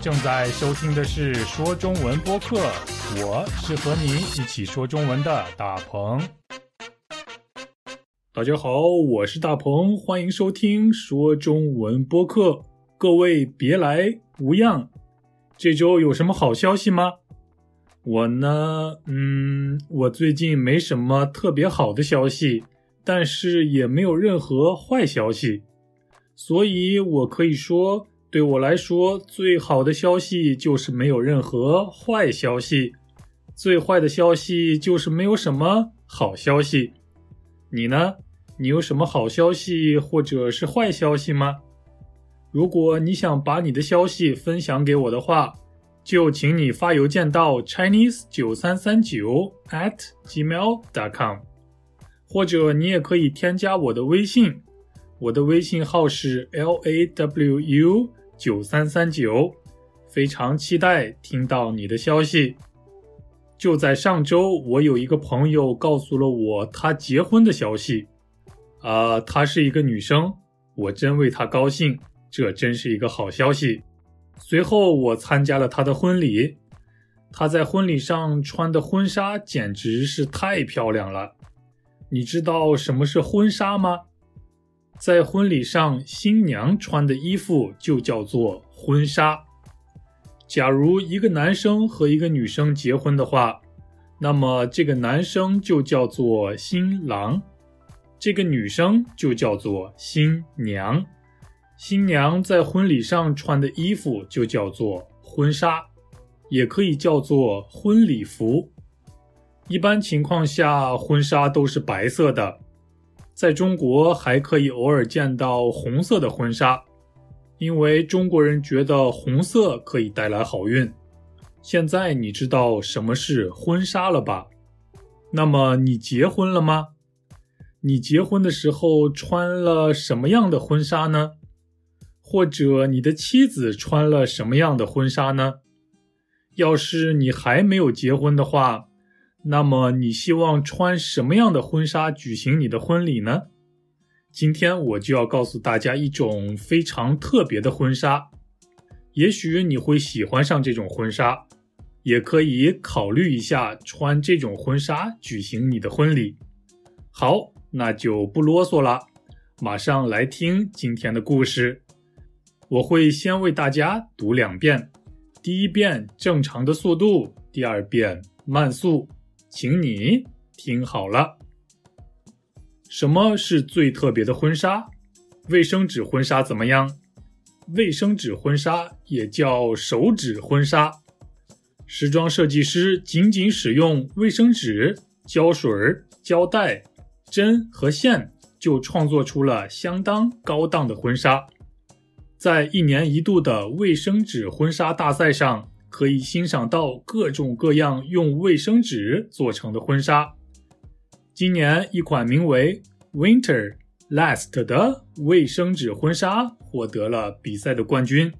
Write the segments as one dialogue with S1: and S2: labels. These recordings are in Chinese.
S1: 正在收听的是说中文播客，我是和你一起说中文的大鹏。大家好，我是大鹏，欢迎收听说中文播客。各位别来无恙，这周有什么好消息吗？我呢，嗯，我最近没什么特别好的消息，但是也没有任何坏消息，所以我可以说。对我来说，最好的消息就是没有任何坏消息；最坏的消息就是没有什么好消息。你呢？你有什么好消息或者是坏消息吗？如果你想把你的消息分享给我的话，就请你发邮件到 chinese 九三三九 at gmail dot com，或者你也可以添加我的微信，我的微信号是 l a w u。九三三九，非常期待听到你的消息。就在上周，我有一个朋友告诉了我她结婚的消息。啊，她是一个女生，我真为她高兴，这真是一个好消息。随后，我参加了她的婚礼，她在婚礼上穿的婚纱简直是太漂亮了。你知道什么是婚纱吗？在婚礼上，新娘穿的衣服就叫做婚纱。假如一个男生和一个女生结婚的话，那么这个男生就叫做新郎，这个女生就叫做新娘。新娘在婚礼上穿的衣服就叫做婚纱，也可以叫做婚礼服。一般情况下，婚纱都是白色的。在中国还可以偶尔见到红色的婚纱，因为中国人觉得红色可以带来好运。现在你知道什么是婚纱了吧？那么你结婚了吗？你结婚的时候穿了什么样的婚纱呢？或者你的妻子穿了什么样的婚纱呢？要是你还没有结婚的话。那么你希望穿什么样的婚纱举行你的婚礼呢？今天我就要告诉大家一种非常特别的婚纱，也许你会喜欢上这种婚纱，也可以考虑一下穿这种婚纱举行你的婚礼。好，那就不啰嗦了，马上来听今天的故事。我会先为大家读两遍，第一遍正常的速度，第二遍慢速。请你听好了，什么是最特别的婚纱？卫生纸婚纱怎么样？卫生纸婚纱也叫手指婚纱。时装设计师仅仅使用卫生纸、胶水、胶带、针和线，就创作出了相当高档的婚纱。在一年一度的卫生纸婚纱大赛上。可以欣赏到各种各样用卫生纸做成的婚纱。今年一款名为 Winter Last 的卫生纸婚纱获得了比赛的冠军。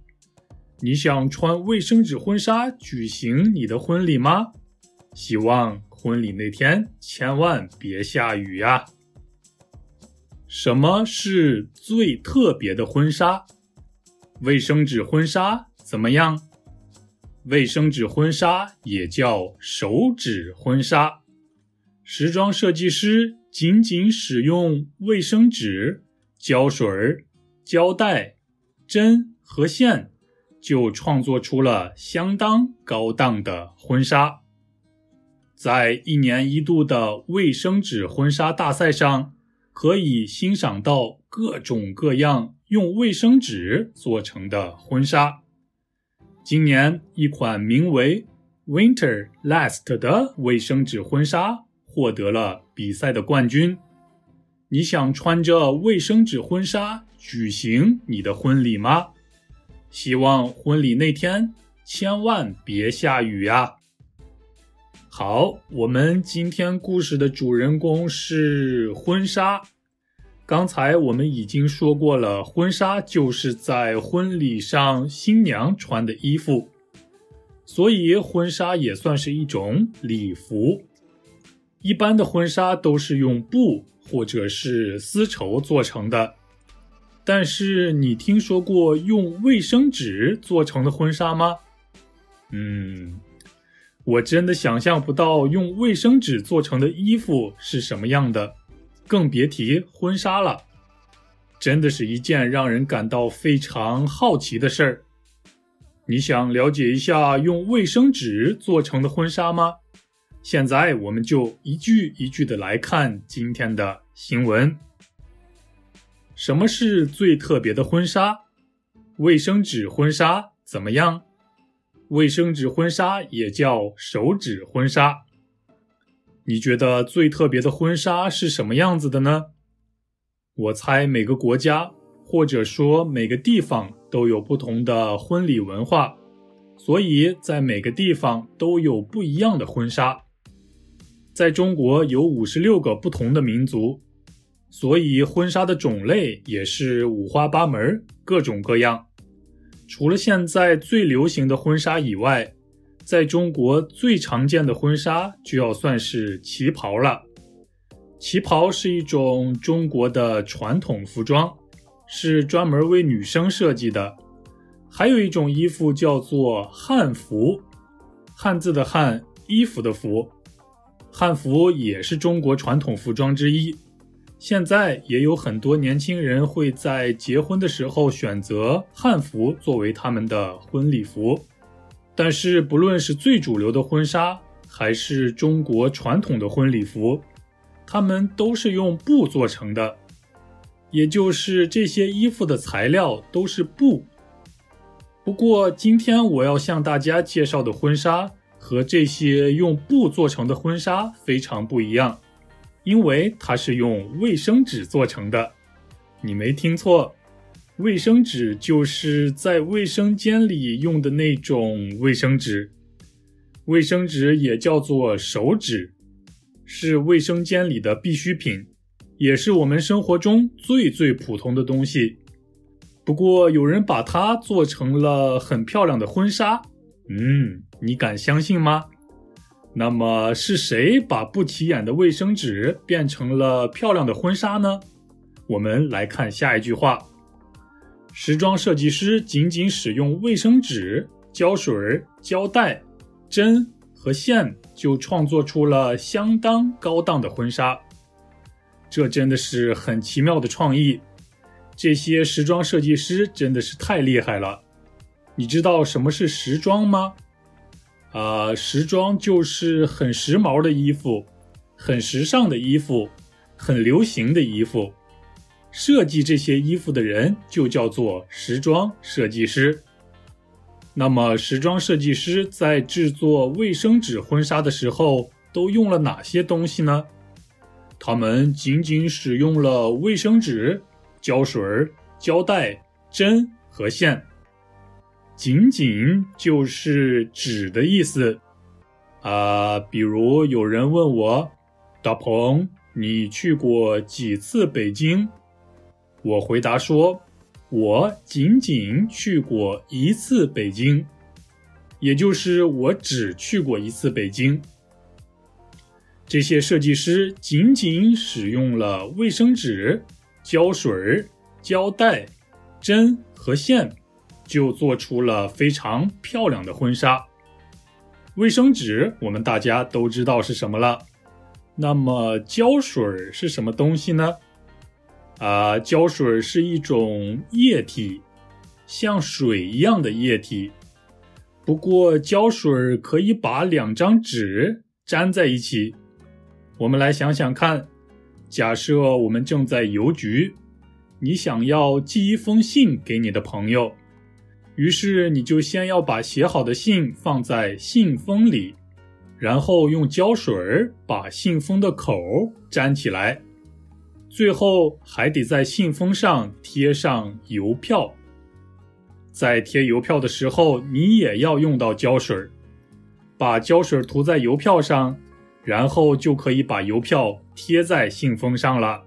S1: 你想穿卫生纸婚纱举行你的婚礼吗？希望婚礼那天千万别下雨呀！什么是最特别的婚纱？卫生纸婚纱怎么样？卫生纸婚纱也叫手指婚纱，时装设计师仅仅使用卫生纸、胶水、胶带、针和线，就创作出了相当高档的婚纱。在一年一度的卫生纸婚纱大赛上，可以欣赏到各种各样用卫生纸做成的婚纱。今年一款名为 Winter Last 的卫生纸婚纱获得了比赛的冠军。你想穿着卫生纸婚纱举行你的婚礼吗？希望婚礼那天千万别下雨呀！好，我们今天故事的主人公是婚纱。刚才我们已经说过了，婚纱就是在婚礼上新娘穿的衣服，所以婚纱也算是一种礼服。一般的婚纱都是用布或者是丝绸做成的，但是你听说过用卫生纸做成的婚纱吗？嗯，我真的想象不到用卫生纸做成的衣服是什么样的，更别提婚纱了。真的是一件让人感到非常好奇的事儿。你想了解一下用卫生纸做成的婚纱吗？现在我们就一句一句的来看今天的新闻。什么是最特别的婚纱？卫生纸婚纱怎么样？卫生纸婚纱也叫手指婚纱。你觉得最特别的婚纱是什么样子的呢？我猜每个国家或者说每个地方都有不同的婚礼文化，所以在每个地方都有不一样的婚纱。在中国有五十六个不同的民族。所以婚纱的种类也是五花八门，各种各样。除了现在最流行的婚纱以外，在中国最常见的婚纱就要算是旗袍了。旗袍是一种中国的传统服装，是专门为女生设计的。还有一种衣服叫做汉服，汉字的汉，衣服的服，汉服也是中国传统服装之一。现在也有很多年轻人会在结婚的时候选择汉服作为他们的婚礼服，但是不论是最主流的婚纱，还是中国传统的婚礼服，它们都是用布做成的，也就是这些衣服的材料都是布。不过今天我要向大家介绍的婚纱和这些用布做成的婚纱非常不一样。因为它是用卫生纸做成的，你没听错，卫生纸就是在卫生间里用的那种卫生纸。卫生纸也叫做手纸，是卫生间里的必需品，也是我们生活中最最普通的东西。不过有人把它做成了很漂亮的婚纱，嗯，你敢相信吗？那么是谁把不起眼的卫生纸变成了漂亮的婚纱呢？我们来看下一句话：时装设计师仅仅使用卫生纸、胶水、胶带、针和线，就创作出了相当高档的婚纱。这真的是很奇妙的创意。这些时装设计师真的是太厉害了。你知道什么是时装吗？啊，时装就是很时髦的衣服，很时尚的衣服，很流行的衣服。设计这些衣服的人就叫做时装设计师。那么，时装设计师在制作卫生纸婚纱的时候都用了哪些东西呢？他们仅仅使用了卫生纸、胶水、胶带、针和线。仅仅就是纸的意思啊，比如有人问我，大鹏，你去过几次北京？我回答说，我仅仅去过一次北京，也就是我只去过一次北京。这些设计师仅仅使用了卫生纸、胶水、胶带、针和线。就做出了非常漂亮的婚纱。卫生纸我们大家都知道是什么了，那么胶水是什么东西呢？啊，胶水是一种液体，像水一样的液体。不过胶水可以把两张纸粘在一起。我们来想想看，假设我们正在邮局，你想要寄一封信给你的朋友。于是你就先要把写好的信放在信封里，然后用胶水把信封的口粘起来，最后还得在信封上贴上邮票。在贴邮票的时候，你也要用到胶水儿，把胶水涂在邮票上，然后就可以把邮票贴在信封上了。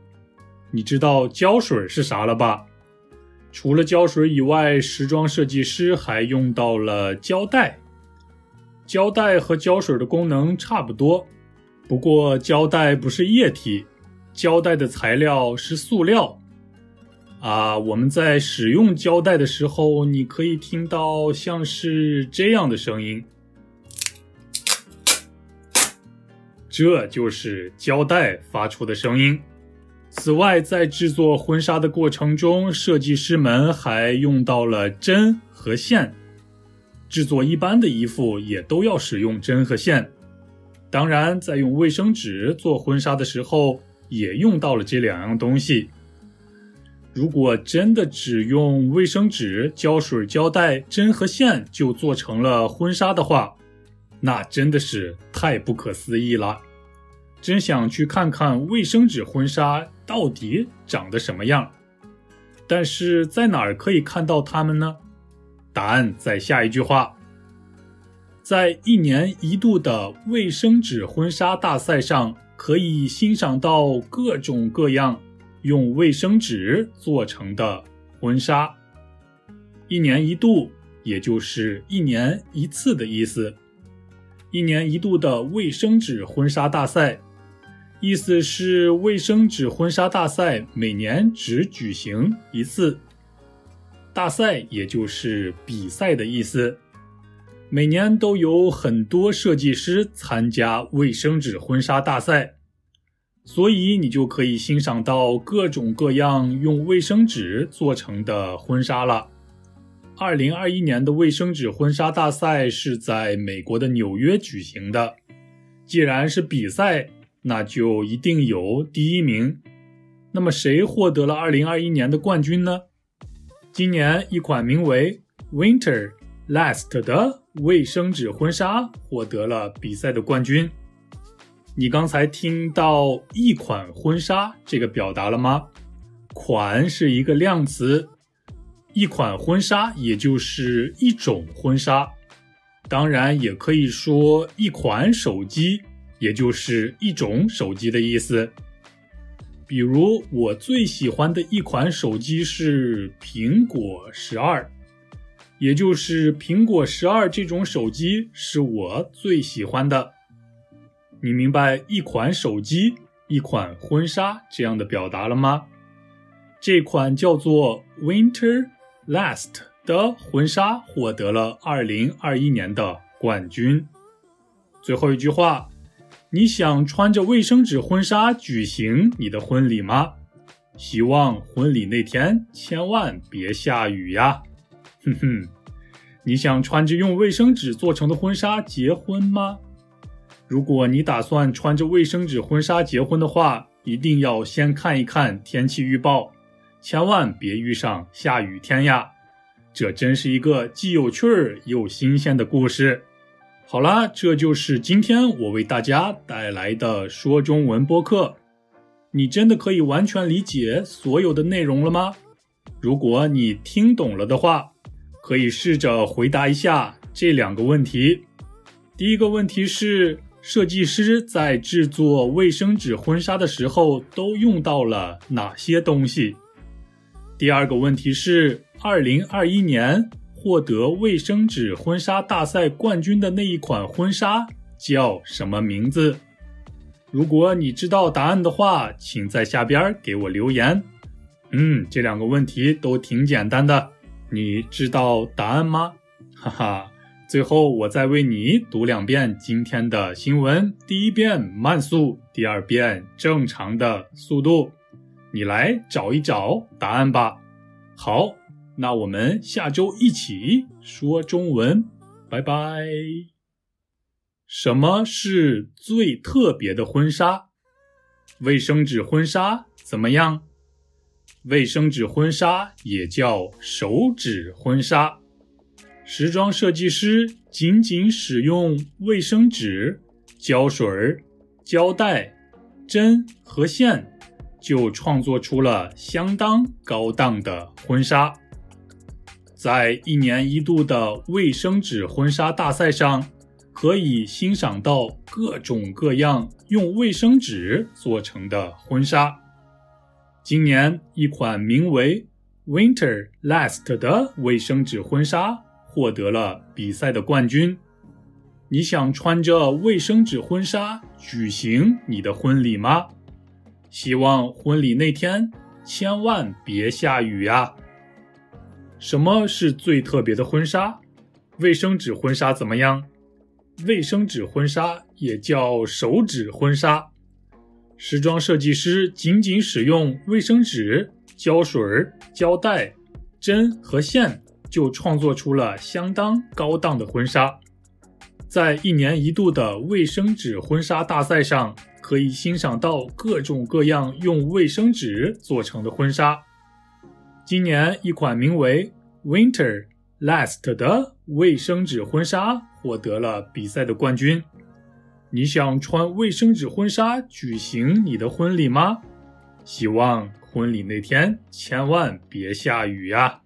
S1: 你知道胶水是啥了吧？除了胶水以外，时装设计师还用到了胶带。胶带和胶水的功能差不多，不过胶带不是液体，胶带的材料是塑料。啊，我们在使用胶带的时候，你可以听到像是这样的声音，这就是胶带发出的声音。此外，在制作婚纱的过程中，设计师们还用到了针和线。制作一般的衣服也都要使用针和线。当然，在用卫生纸做婚纱的时候，也用到了这两样东西。如果真的只用卫生纸、胶水、胶带、针和线就做成了婚纱的话，那真的是太不可思议了。真想去看看卫生纸婚纱到底长得什么样，但是在哪儿可以看到它们呢？答案在下一句话。在一年一度的卫生纸婚纱大赛上，可以欣赏到各种各样用卫生纸做成的婚纱。一年一度，也就是一年一次的意思。一年一度的卫生纸婚纱大赛。意思是卫生纸婚纱大赛每年只举行一次，大赛也就是比赛的意思。每年都有很多设计师参加卫生纸婚纱大赛，所以你就可以欣赏到各种各样用卫生纸做成的婚纱了。二零二一年的卫生纸婚纱大赛是在美国的纽约举行的。既然是比赛，那就一定有第一名。那么谁获得了2021年的冠军呢？今年一款名为 Winter Last 的卫生纸婚纱获得了比赛的冠军。你刚才听到“一款婚纱”这个表达了吗？款是一个量词，一款婚纱也就是一种婚纱。当然也可以说一款手机。也就是一种手机的意思。比如，我最喜欢的一款手机是苹果十二，也就是苹果十二这种手机是我最喜欢的。你明白一款手机、一款婚纱这样的表达了吗？这款叫做 Winter Last 的婚纱获得了二零二一年的冠军。最后一句话。你想穿着卫生纸婚纱举行你的婚礼吗？希望婚礼那天千万别下雨呀！哼哼，你想穿着用卫生纸做成的婚纱结婚吗？如果你打算穿着卫生纸婚纱结婚的话，一定要先看一看天气预报，千万别遇上下雨天呀！这真是一个既有趣儿又新鲜的故事。好啦，这就是今天我为大家带来的说中文播客。你真的可以完全理解所有的内容了吗？如果你听懂了的话，可以试着回答一下这两个问题。第一个问题是，设计师在制作卫生纸婚纱的时候都用到了哪些东西？第二个问题是，二零二一年。获得卫生纸婚纱大赛冠军的那一款婚纱叫什么名字？如果你知道答案的话，请在下边给我留言。嗯，这两个问题都挺简单的，你知道答案吗？哈哈，最后我再为你读两遍今天的新闻，第一遍慢速，第二遍正常的速度，你来找一找答案吧。好。那我们下周一起说中文，拜拜。什么是最特别的婚纱？卫生纸婚纱怎么样？卫生纸婚纱也叫手指婚纱。时装设计师仅仅使用卫生纸、胶水、胶带、针和线，就创作出了相当高档的婚纱。在一年一度的卫生纸婚纱大赛上，可以欣赏到各种各样用卫生纸做成的婚纱。今年，一款名为 Winter Last 的卫生纸婚纱获得了比赛的冠军。你想穿着卫生纸婚纱举行你的婚礼吗？希望婚礼那天千万别下雨呀！什么是最特别的婚纱？卫生纸婚纱怎么样？卫生纸婚纱也叫手指婚纱。时装设计师仅仅使用卫生纸、胶水、胶带、针和线，就创作出了相当高档的婚纱。在一年一度的卫生纸婚纱大赛上，可以欣赏到各种各样用卫生纸做成的婚纱。今年一款名为 Winter Last 的卫生纸婚纱获得了比赛的冠军。你想穿卫生纸婚纱举行你的婚礼吗？希望婚礼那天千万别下雨呀！